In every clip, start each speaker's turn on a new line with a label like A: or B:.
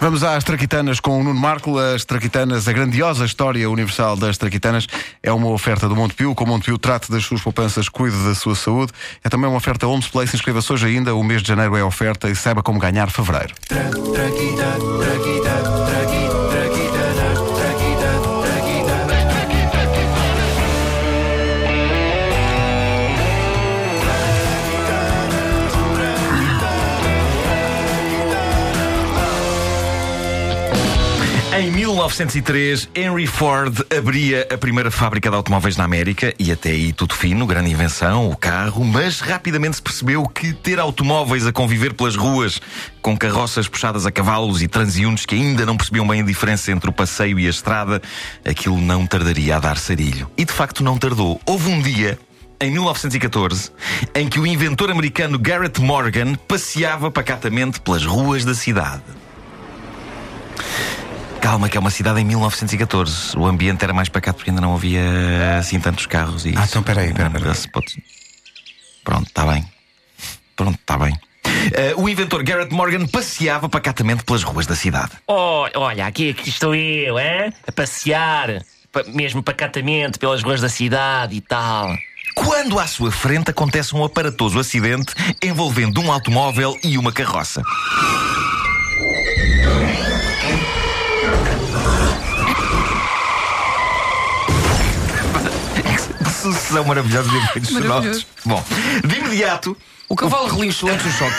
A: Vamos às Traquitanas com o Nuno Marco. As Traquitanas, a grandiosa história universal das Traquitanas, é uma oferta do Montepio. Com o Montepio trate das suas poupanças, cuide da sua saúde. É também uma oferta Homes Place. Inscreva-se hoje ainda. O mês de janeiro é oferta e saiba como ganhar fevereiro.
B: Em 1903, Henry Ford abria a primeira fábrica de automóveis na América e até aí tudo fino, grande invenção, o carro, mas rapidamente se percebeu que ter automóveis a conviver pelas ruas com carroças puxadas a cavalos e transeuntes que ainda não percebiam bem a diferença entre o passeio e a estrada, aquilo não tardaria a dar sarilho. E de facto não tardou. Houve um dia em 1914, em que o inventor americano Garrett Morgan passeava pacatamente pelas ruas da cidade. Calma, que é uma cidade em 1914. O ambiente era mais pacato porque ainda não havia assim tantos carros. E
A: Ah,
B: isso.
A: então peraí, peraí, peraí.
B: se pode- Pronto, está bem. Pronto, está bem. Eh, o inventor Garrett Morgan passeava pacatamente pelas ruas da cidade.
C: Oh, olha, aqui, aqui estou eu, hein? A passear, pa- mesmo pacatamente pelas ruas da cidade e tal.
B: Quando à sua frente acontece um aparatoso acidente envolvendo um automóvel e uma carroça. Sucessão maravilhosa de efeitos sonoros. Bom, de imediato,
D: O cavalo relinchou antes do choque.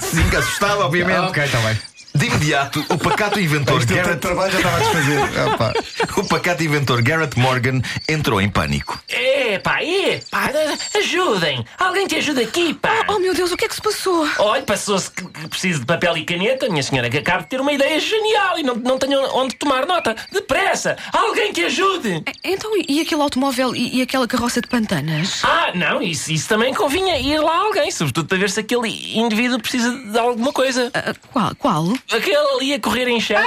B: sim, assustado, obviamente.
D: Ah, ok, está bem.
B: De imediato, o pacato inventor
A: Este
B: Garrett,
A: trabalho já estava a desfazer. Opa.
B: o pacato inventor Garrett Morgan entrou em pânico.
C: Epá, epá, ajudem! Alguém te ajuda aqui, pá!
E: Oh meu Deus, o que é que se passou?
C: Olha, passou-se que, que preciso de papel e caneta, minha senhora, que acabo de ter uma ideia genial e não, não tenho onde tomar nota. Depressa! Alguém que ajude!
E: Então, e aquele automóvel e, e aquela carroça de pantanas?
C: Ah, não, isso, isso também convinha ir lá alguém, sobretudo para ver se aquele indivíduo precisa de alguma coisa.
E: Ah, qual? Qual?
C: Aquele ali a correr em chamas.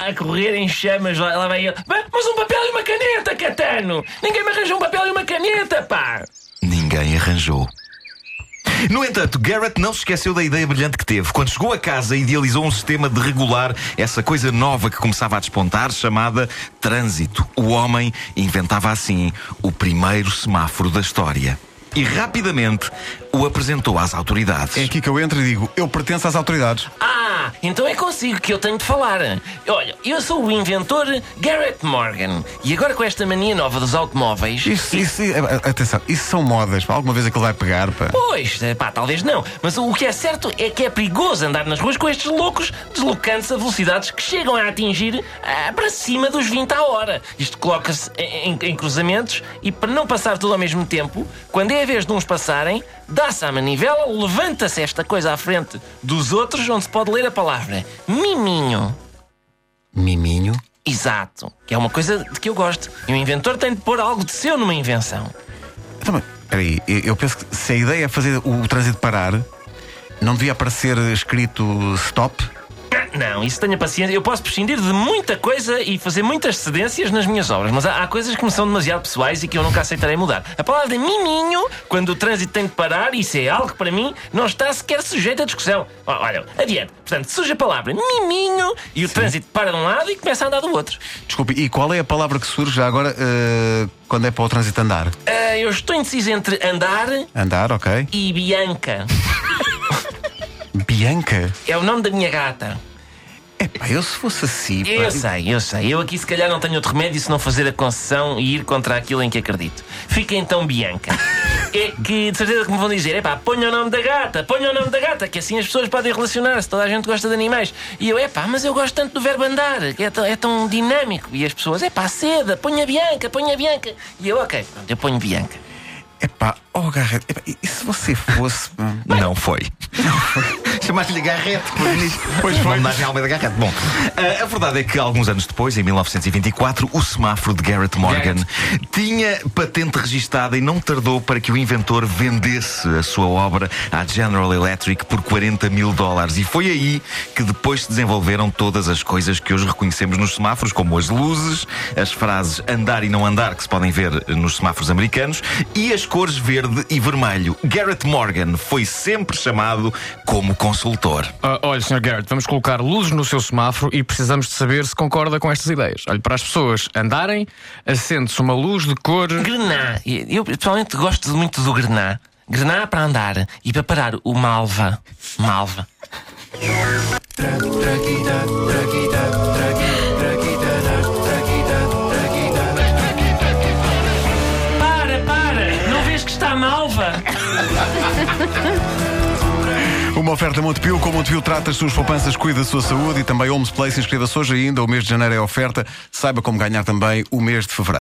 C: A correr em chamas, lá, lá vai ele. Mas um papel e uma caneta, Catano! Ninguém me arranja um papel e uma caneta, pá!
B: Ninguém arranjou. No entanto, Garrett não se esqueceu da ideia brilhante que teve. Quando chegou a casa, idealizou um sistema de regular essa coisa nova que começava a despontar, chamada trânsito. O homem inventava assim o primeiro semáforo da história. E rapidamente o apresentou às autoridades.
A: É aqui que eu entro e digo: eu pertenço às autoridades.
C: Ah, então é consigo que eu tenho de falar. Olha, eu sou o inventor Garrett Morgan. E agora com esta mania nova dos automóveis.
A: Isso, isso, eh, atenção, isso são modas. pá. Alguma vez aquilo vai pegar, pá.
C: Pois, eh, pá, talvez não. Mas o que é certo é que é perigoso andar nas ruas com estes loucos deslocando-se a velocidades que chegam a atingir ah, para cima dos 20 à hora. Isto coloca-se em, em- em cruzamentos e para não passar tudo ao mesmo tempo, quando é a vez de uns passarem, dá-se à manivela, levanta-se esta coisa à frente dos outros, onde se pode ler a palavra miminho.
A: Miminho.
C: Exato. Que é uma coisa de que eu gosto. E o inventor tem de pôr algo de seu numa invenção.
A: Então, peraí, eu penso que se a ideia é fazer o, trânsito parar, não devia aparecer escrito stop?
C: Não, isso tenha paciência. Eu posso prescindir de muita coisa e fazer muitas cedências nas minhas obras, mas há, há coisas que me são demasiado pessoais e que eu nunca aceitarei mudar. A palavra miminho, quando o trânsito tem de parar, isso é algo que para mim não está sequer sujeito a discussão. Olha, adiante. Portanto, surge a palavra miminho e o trânsito para de um lado e começa a andar do outro.
A: Desculpe, e qual é a palavra que surge agora eh, quando é para o trânsito andar?
C: Ah, eu estou indeciso entre andar
A: Andar, ok.
C: e Bianca.
A: Bianca?
C: É o nome da minha gata.
A: Eu se fosse assim. pá,
C: Eu sei, eu sei. Eu aqui se calhar não tenho outro remédio se não fazer a concessão e ir contra aquilo em que acredito. Fica então Bianca. É que de certeza que me vão dizer: epá, ponha o nome da gata, ponha o nome da gata, que assim as pessoas podem relacionar-se. Toda a gente gosta de animais. E eu, epá, mas eu gosto tanto do verbo andar, que é tão, é tão dinâmico. E as pessoas, epá, seda, ponha Bianca, ponha Bianca. E eu, ok, pronto, eu ponho Bianca.
A: Epá, oh Garrett, epá, e se você fosse. pá?
B: Não foi. Chamaste-lhe Garrete, pois foi. Homenagem à Almeida Garrete. Bom, a, a verdade é que alguns anos depois, em 1924, o semáforo de Garrett Morgan tinha patente registada e não tardou para que o inventor vendesse a sua obra à General Electric por 40 mil dólares. E foi aí que depois se desenvolveram todas as coisas que hoje reconhecemos nos semáforos, como as luzes, as frases andar e não andar, que se podem ver nos semáforos americanos, e as cores verde e vermelho. Garrett Morgan foi sempre chamado como consultor.
D: Ah, olha, Sr. Garrett, vamos colocar luzes no seu semáforo e precisamos de saber se concorda com estas ideias. Olha, para as pessoas andarem, acende-se uma luz de cor.
C: Grená. Eu pessoalmente gosto muito do grená. Grená para andar e para parar o malva. Malva.
A: Uma oferta Montepio, com Montepio trata as suas poupanças, cuida da sua saúde e também Homes Place. Inscreva-se hoje ainda, o mês de janeiro é oferta. Saiba como ganhar também o mês de fevereiro.